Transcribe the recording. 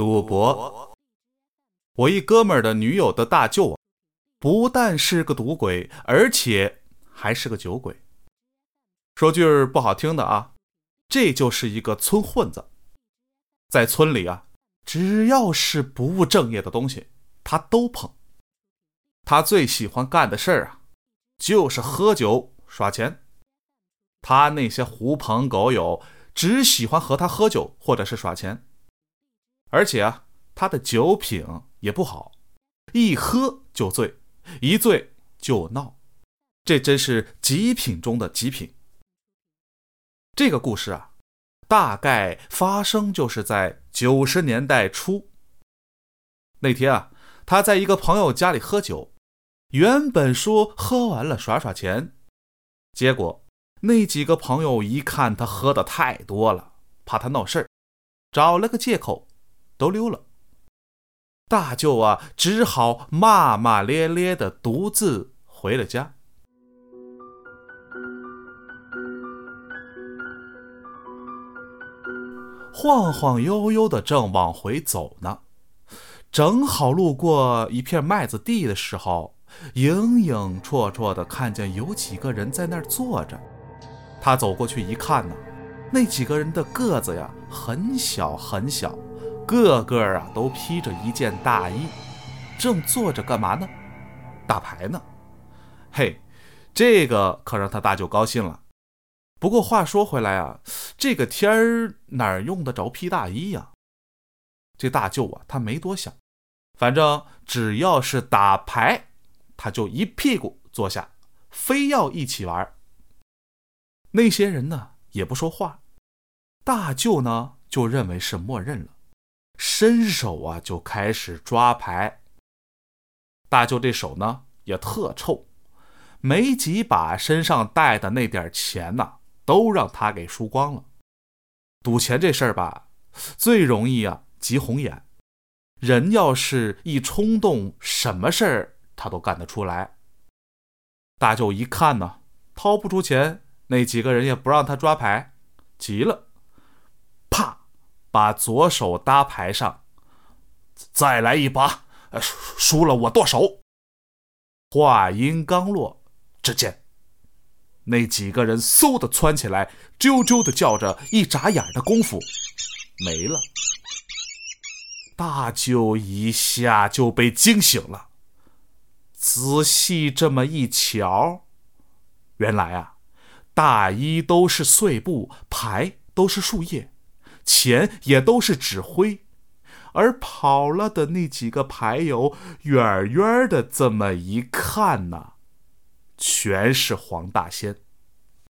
赌博。我一哥们儿的女友的大舅，不但是个赌鬼，而且还是个酒鬼。说句不好听的啊，这就是一个村混子。在村里啊，只要是不务正业的东西，他都碰。他最喜欢干的事儿啊，就是喝酒耍钱。他那些狐朋狗友只喜欢和他喝酒或者是耍钱，而且啊，他的酒品也不好，一喝就醉，一醉就闹，这真是极品中的极品。这个故事啊，大概发生就是在九十年代初。那天啊，他在一个朋友家里喝酒，原本说喝完了耍耍钱，结果。那几个朋友一看他喝的太多了，怕他闹事儿，找了个借口，都溜了。大舅啊，只好骂骂咧咧的独自回了家。晃晃悠悠的正往回走呢，正好路过一片麦子地的时候，影影绰绰的看见有几个人在那儿坐着。他走过去一看呢，那几个人的个子呀很小很小，个个啊都披着一件大衣，正坐着干嘛呢？打牌呢。嘿，这个可让他大舅高兴了。不过话说回来啊，这个天儿哪用得着披大衣呀？这大舅啊，他没多想，反正只要是打牌，他就一屁股坐下，非要一起玩。那些人呢也不说话，大舅呢就认为是默认了，伸手啊就开始抓牌。大舅这手呢也特臭，没几把身上带的那点钱呢都让他给输光了。赌钱这事儿吧，最容易啊急红眼，人要是一冲动，什么事儿他都干得出来。大舅一看呢，掏不出钱。那几个人也不让他抓牌，急了，把左手搭牌上，再来一把，输了我剁手。话音刚落，只见那几个人嗖的窜起来，啾啾的叫着，一眨眼的功夫没了。大舅一下就被惊醒了，仔细这么一瞧，原来啊。大衣都是碎布，牌都是树叶，钱也都是纸灰，而跑了的那几个牌友，远远的这么一看呢，全是黄大仙。